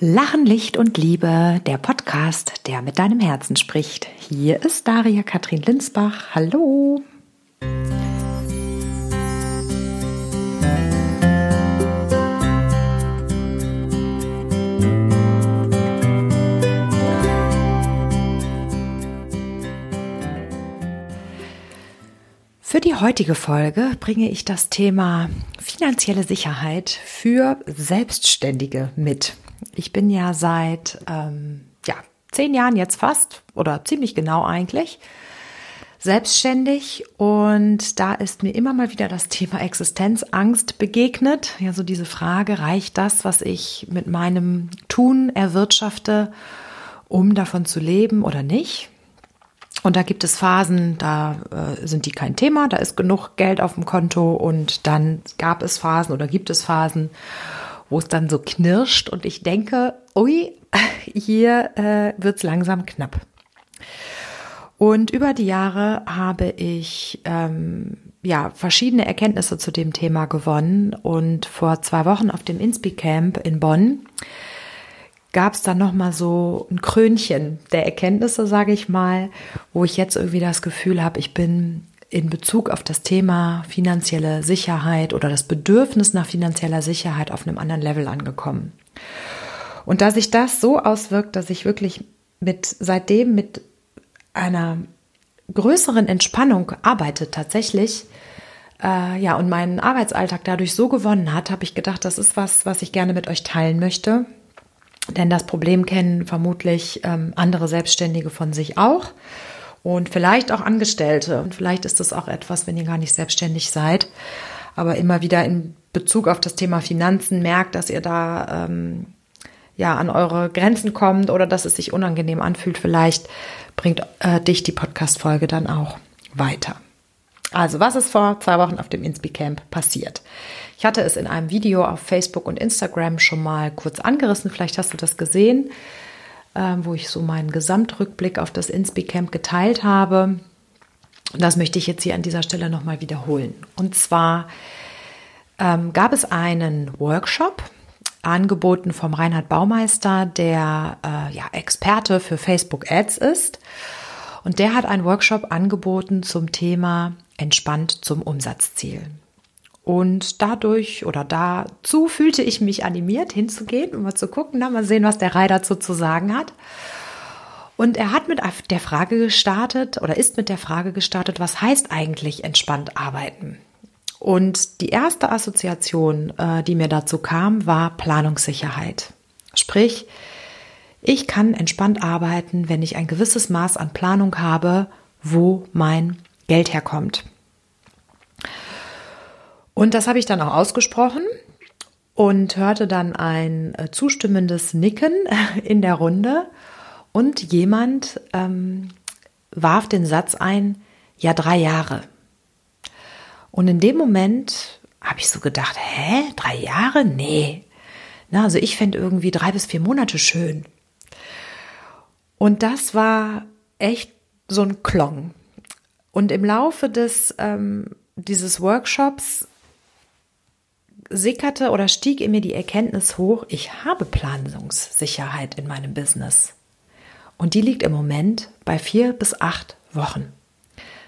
Lachen, Licht und Liebe, der Podcast, der mit deinem Herzen spricht. Hier ist Daria Katrin Linsbach. Hallo. Für die heutige Folge bringe ich das Thema finanzielle Sicherheit für Selbstständige mit. Ich bin ja seit ähm, ja, zehn Jahren jetzt fast oder ziemlich genau eigentlich selbstständig und da ist mir immer mal wieder das Thema Existenzangst begegnet. Ja, so diese Frage, reicht das, was ich mit meinem Tun erwirtschafte, um davon zu leben oder nicht? Und da gibt es Phasen, da äh, sind die kein Thema, da ist genug Geld auf dem Konto und dann gab es Phasen oder gibt es Phasen, wo es dann so knirscht und ich denke, ui, hier äh, wird es langsam knapp. Und über die Jahre habe ich ähm, ja verschiedene Erkenntnisse zu dem Thema gewonnen und vor zwei Wochen auf dem Inspi Camp in Bonn gab es dann noch mal so ein Krönchen der Erkenntnisse, sage ich mal, wo ich jetzt irgendwie das Gefühl habe, ich bin in Bezug auf das Thema finanzielle Sicherheit oder das Bedürfnis nach finanzieller Sicherheit auf einem anderen Level angekommen. Und da sich das so auswirkt, dass ich wirklich mit seitdem mit einer größeren Entspannung arbeite tatsächlich, äh, ja, und meinen Arbeitsalltag dadurch so gewonnen hat, habe ich gedacht, das ist was, was ich gerne mit euch teilen möchte. Denn das Problem kennen vermutlich ähm, andere Selbstständige von sich auch und vielleicht auch Angestellte. Und vielleicht ist das auch etwas, wenn ihr gar nicht selbstständig seid, aber immer wieder in Bezug auf das Thema Finanzen merkt, dass ihr da ähm, ja an eure Grenzen kommt oder dass es sich unangenehm anfühlt. Vielleicht bringt äh, dich die Podcast-Folge dann auch weiter. Also, was ist vor zwei Wochen auf dem Inspi Camp passiert? Ich hatte es in einem Video auf Facebook und Instagram schon mal kurz angerissen. Vielleicht hast du das gesehen. Ähm, wo ich so meinen Gesamtrückblick auf das Inspi-Camp geteilt habe. Das möchte ich jetzt hier an dieser Stelle nochmal wiederholen. Und zwar ähm, gab es einen Workshop, angeboten vom Reinhard Baumeister, der äh, ja, Experte für Facebook Ads ist. Und der hat einen Workshop angeboten zum Thema entspannt zum Umsatzziel. Und dadurch oder dazu fühlte ich mich animiert, hinzugehen, um mal zu gucken, na, mal sehen, was der Rai dazu zu sagen hat. Und er hat mit der Frage gestartet oder ist mit der Frage gestartet, was heißt eigentlich entspannt arbeiten? Und die erste Assoziation, äh, die mir dazu kam, war Planungssicherheit. Sprich, ich kann entspannt arbeiten, wenn ich ein gewisses Maß an Planung habe, wo mein Geld herkommt. Und das habe ich dann auch ausgesprochen und hörte dann ein äh, zustimmendes Nicken in der Runde und jemand ähm, warf den Satz ein, ja, drei Jahre. Und in dem Moment habe ich so gedacht, hä, drei Jahre? Nee. Na, also ich fände irgendwie drei bis vier Monate schön. Und das war echt so ein Klong. Und im Laufe des, ähm, dieses Workshops sickerte oder stieg in mir die Erkenntnis hoch, ich habe Planungssicherheit in meinem Business. Und die liegt im Moment bei vier bis acht Wochen.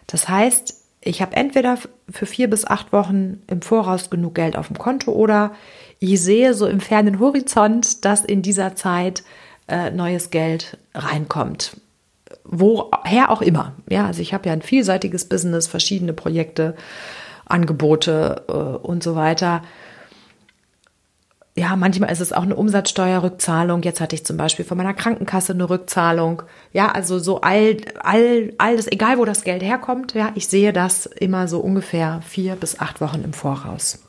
Das heißt, ich habe entweder für vier bis acht Wochen im Voraus genug Geld auf dem Konto oder ich sehe so im fernen Horizont, dass in dieser Zeit äh, neues Geld reinkommt. Woher auch immer. Ja, also ich habe ja ein vielseitiges Business, verschiedene Projekte, Angebote äh, und so weiter ja, manchmal ist es auch eine Umsatzsteuerrückzahlung. Jetzt hatte ich zum Beispiel von meiner Krankenkasse eine Rückzahlung. Ja, also so all, all, alles, egal wo das Geld herkommt, ja, ich sehe das immer so ungefähr vier bis acht Wochen im Voraus.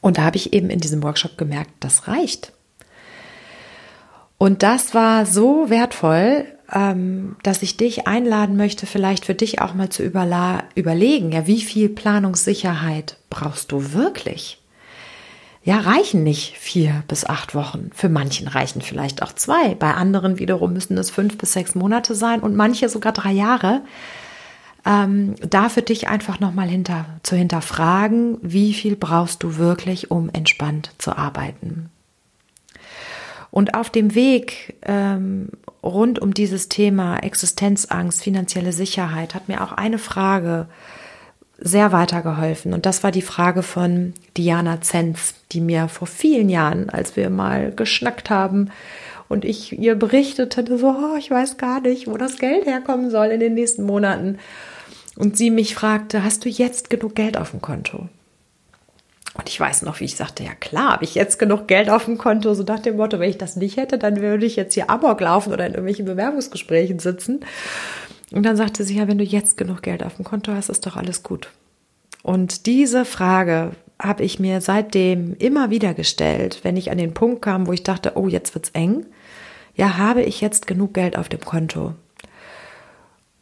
Und da habe ich eben in diesem Workshop gemerkt, das reicht. Und das war so wertvoll, ähm, dass ich dich einladen möchte, vielleicht für dich auch mal zu überlegen, ja, wie viel Planungssicherheit brauchst du wirklich? Ja, reichen nicht vier bis acht Wochen. Für manchen reichen vielleicht auch zwei. Bei anderen wiederum müssen es fünf bis sechs Monate sein und manche sogar drei Jahre. Ähm, da für dich einfach nochmal hinter, zu hinterfragen, wie viel brauchst du wirklich, um entspannt zu arbeiten. Und auf dem Weg ähm, rund um dieses Thema Existenzangst, finanzielle Sicherheit hat mir auch eine Frage sehr weitergeholfen. Und das war die Frage von Diana Zenz, die mir vor vielen Jahren, als wir mal geschnackt haben und ich ihr berichtete, so, oh, ich weiß gar nicht, wo das Geld herkommen soll in den nächsten Monaten. Und sie mich fragte, hast du jetzt genug Geld auf dem Konto? Und ich weiß noch, wie ich sagte, ja klar, habe ich jetzt genug Geld auf dem Konto, so nach dem Motto, wenn ich das nicht hätte, dann würde ich jetzt hier Amok laufen oder in irgendwelchen Bewerbungsgesprächen sitzen. Und dann sagte sie, ja, wenn du jetzt genug Geld auf dem Konto hast, ist doch alles gut. Und diese Frage habe ich mir seitdem immer wieder gestellt, wenn ich an den Punkt kam, wo ich dachte, oh, jetzt wird's eng. Ja, habe ich jetzt genug Geld auf dem Konto?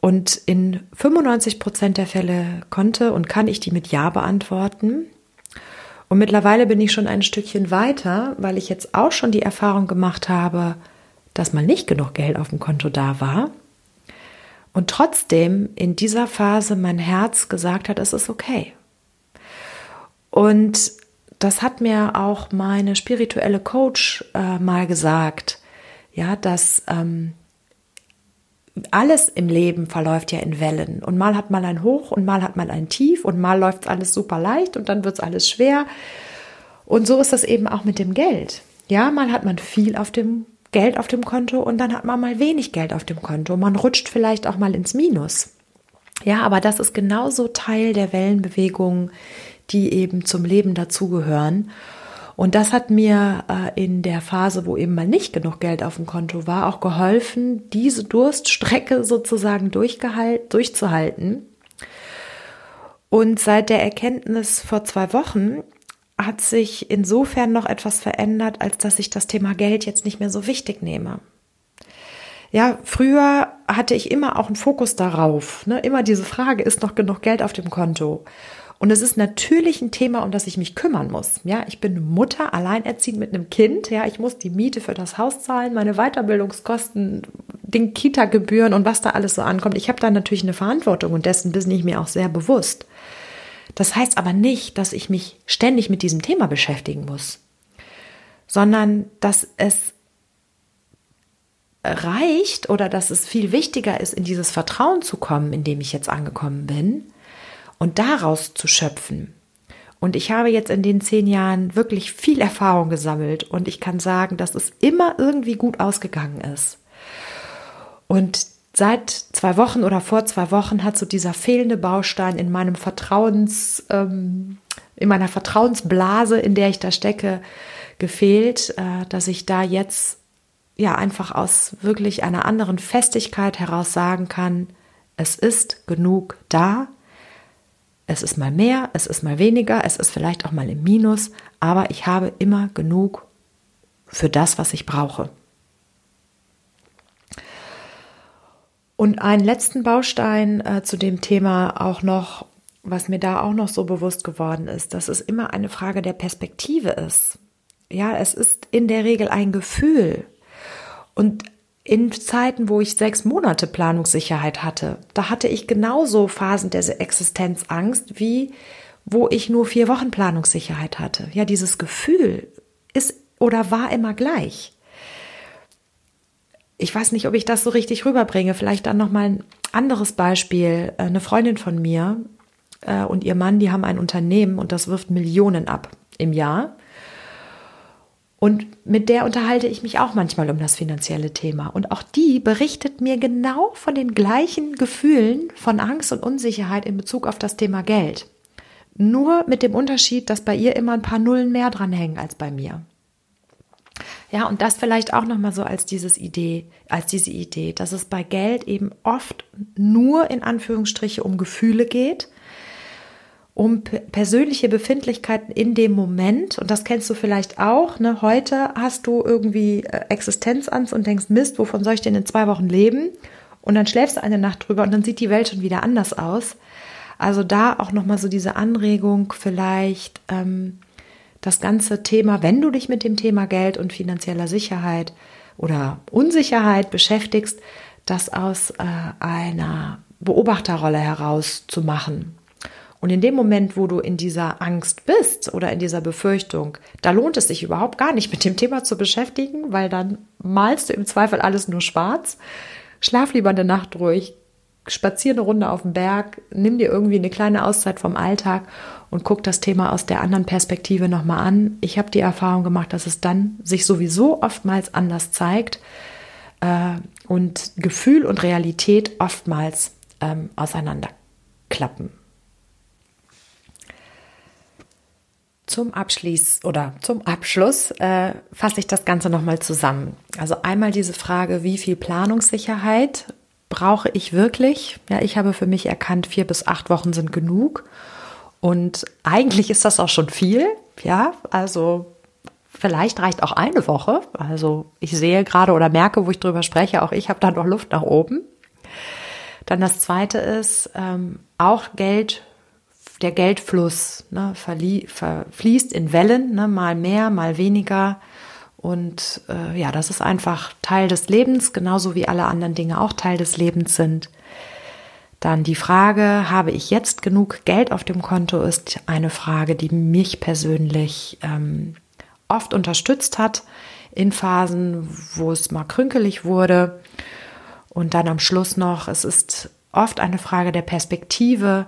Und in 95 Prozent der Fälle konnte und kann ich die mit Ja beantworten. Und mittlerweile bin ich schon ein Stückchen weiter, weil ich jetzt auch schon die Erfahrung gemacht habe, dass mal nicht genug Geld auf dem Konto da war. Und trotzdem in dieser Phase mein Herz gesagt hat, es ist okay. Und das hat mir auch meine spirituelle Coach äh, mal gesagt, ja, dass ähm, alles im Leben verläuft ja in Wellen. Und mal hat man ein Hoch und mal hat man ein Tief und mal läuft alles super leicht und dann wird es alles schwer. Und so ist das eben auch mit dem Geld. Ja, mal hat man viel auf dem Geld auf dem Konto und dann hat man mal wenig Geld auf dem Konto. Man rutscht vielleicht auch mal ins Minus. Ja, aber das ist genauso Teil der Wellenbewegung, die eben zum Leben dazugehören. Und das hat mir äh, in der Phase, wo eben mal nicht genug Geld auf dem Konto war, auch geholfen, diese Durststrecke sozusagen durchzuhalten. Und seit der Erkenntnis vor zwei Wochen hat sich insofern noch etwas verändert, als dass ich das Thema Geld jetzt nicht mehr so wichtig nehme. Ja, früher hatte ich immer auch einen Fokus darauf. Ne? Immer diese Frage, ist noch genug Geld auf dem Konto? Und es ist natürlich ein Thema, um das ich mich kümmern muss. Ja, ich bin Mutter, alleinerziehend mit einem Kind. Ja, ich muss die Miete für das Haus zahlen, meine Weiterbildungskosten, den Kita-Gebühren und was da alles so ankommt. Ich habe da natürlich eine Verantwortung und dessen bin ich mir auch sehr bewusst. Das heißt aber nicht, dass ich mich ständig mit diesem Thema beschäftigen muss, sondern dass es reicht oder dass es viel wichtiger ist, in dieses Vertrauen zu kommen, in dem ich jetzt angekommen bin, und daraus zu schöpfen. Und ich habe jetzt in den zehn Jahren wirklich viel Erfahrung gesammelt und ich kann sagen, dass es immer irgendwie gut ausgegangen ist. Und seit zwei Wochen oder vor zwei Wochen hat so dieser fehlende Baustein in meinem Vertrauens, ähm, in meiner Vertrauensblase, in der ich da stecke, gefehlt, äh, dass ich da jetzt ja einfach aus wirklich einer anderen Festigkeit heraus sagen kann, es ist genug da es ist mal mehr, es ist mal weniger, es ist vielleicht auch mal im Minus, aber ich habe immer genug für das, was ich brauche. Und einen letzten Baustein äh, zu dem Thema auch noch, was mir da auch noch so bewusst geworden ist, dass es immer eine Frage der Perspektive ist. Ja, es ist in der Regel ein Gefühl. Und in Zeiten, wo ich sechs Monate Planungssicherheit hatte, da hatte ich genauso Phasen der Existenzangst wie wo ich nur vier Wochen Planungssicherheit hatte. Ja, dieses Gefühl ist oder war immer gleich. Ich weiß nicht, ob ich das so richtig rüberbringe. Vielleicht dann noch mal ein anderes Beispiel. Eine Freundin von mir äh, und ihr Mann, die haben ein Unternehmen und das wirft Millionen ab im Jahr. Und mit der unterhalte ich mich auch manchmal um das finanzielle Thema. Und auch die berichtet mir genau von den gleichen Gefühlen von Angst und Unsicherheit in Bezug auf das Thema Geld. Nur mit dem Unterschied, dass bei ihr immer ein paar Nullen mehr dranhängen als bei mir. Ja, und das vielleicht auch nochmal so als dieses Idee, als diese Idee, dass es bei Geld eben oft nur in Anführungsstriche um Gefühle geht um persönliche Befindlichkeiten in dem Moment. Und das kennst du vielleicht auch. Ne? Heute hast du irgendwie äh, Existenzangst und denkst, Mist, wovon soll ich denn in zwei Wochen leben? Und dann schläfst du eine Nacht drüber und dann sieht die Welt schon wieder anders aus. Also da auch nochmal so diese Anregung, vielleicht ähm, das ganze Thema, wenn du dich mit dem Thema Geld und finanzieller Sicherheit oder Unsicherheit beschäftigst, das aus äh, einer Beobachterrolle heraus zu machen Und in dem Moment, wo du in dieser Angst bist oder in dieser Befürchtung, da lohnt es sich überhaupt gar nicht mit dem Thema zu beschäftigen, weil dann malst du im Zweifel alles nur schwarz. Schlaf lieber eine Nacht ruhig, spazier eine Runde auf dem Berg, nimm dir irgendwie eine kleine Auszeit vom Alltag und guck das Thema aus der anderen Perspektive nochmal an. Ich habe die Erfahrung gemacht, dass es dann sich sowieso oftmals anders zeigt äh, und Gefühl und Realität oftmals ähm, auseinanderklappen. Zum Abschluss oder zum Abschluss äh, fasse ich das Ganze nochmal zusammen. Also einmal diese Frage, wie viel Planungssicherheit brauche ich wirklich? Ja, ich habe für mich erkannt, vier bis acht Wochen sind genug. Und eigentlich ist das auch schon viel. Ja, also vielleicht reicht auch eine Woche. Also ich sehe gerade oder merke, wo ich drüber spreche, auch ich habe da noch Luft nach oben. Dann das zweite ist, ähm, auch Geld, der Geldfluss ne, verfließt in Wellen, ne, mal mehr, mal weniger. Und äh, ja, das ist einfach Teil des Lebens, genauso wie alle anderen Dinge auch Teil des Lebens sind. Dann die Frage, habe ich jetzt genug Geld auf dem Konto, ist eine Frage, die mich persönlich ähm, oft unterstützt hat in Phasen, wo es mal krünkelig wurde. Und dann am Schluss noch, es ist oft eine Frage der Perspektive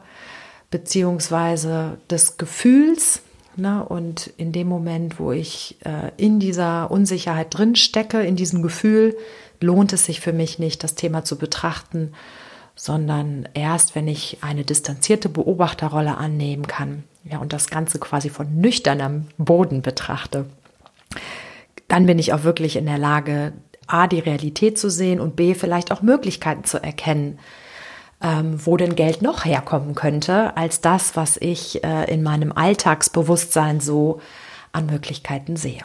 beziehungsweise des Gefühls. Ne? Und in dem Moment, wo ich äh, in dieser Unsicherheit drin stecke, in diesem Gefühl, lohnt es sich für mich nicht, das Thema zu betrachten, sondern erst, wenn ich eine distanzierte Beobachterrolle annehmen kann ja, und das Ganze quasi von nüchternem Boden betrachte, dann bin ich auch wirklich in der Lage, A, die Realität zu sehen und B, vielleicht auch Möglichkeiten zu erkennen, ähm, wo denn Geld noch herkommen könnte, als das, was ich äh, in meinem Alltagsbewusstsein so an Möglichkeiten sehe.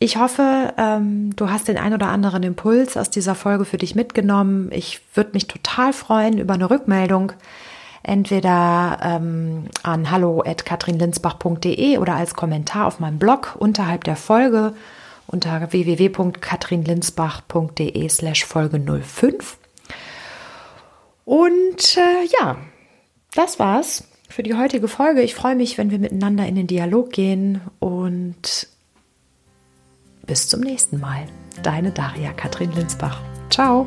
Ich hoffe, ähm, du hast den ein oder anderen Impuls aus dieser Folge für dich mitgenommen. Ich würde mich total freuen über eine Rückmeldung, entweder ähm, an hallo@katrinlinsbach.de oder als Kommentar auf meinem Blog unterhalb der Folge unter www.katrinlinsbach.de slash Folge 05. Und äh, ja, das war's für die heutige Folge. Ich freue mich, wenn wir miteinander in den Dialog gehen und bis zum nächsten Mal. Deine Daria Katrin Linsbach. Ciao.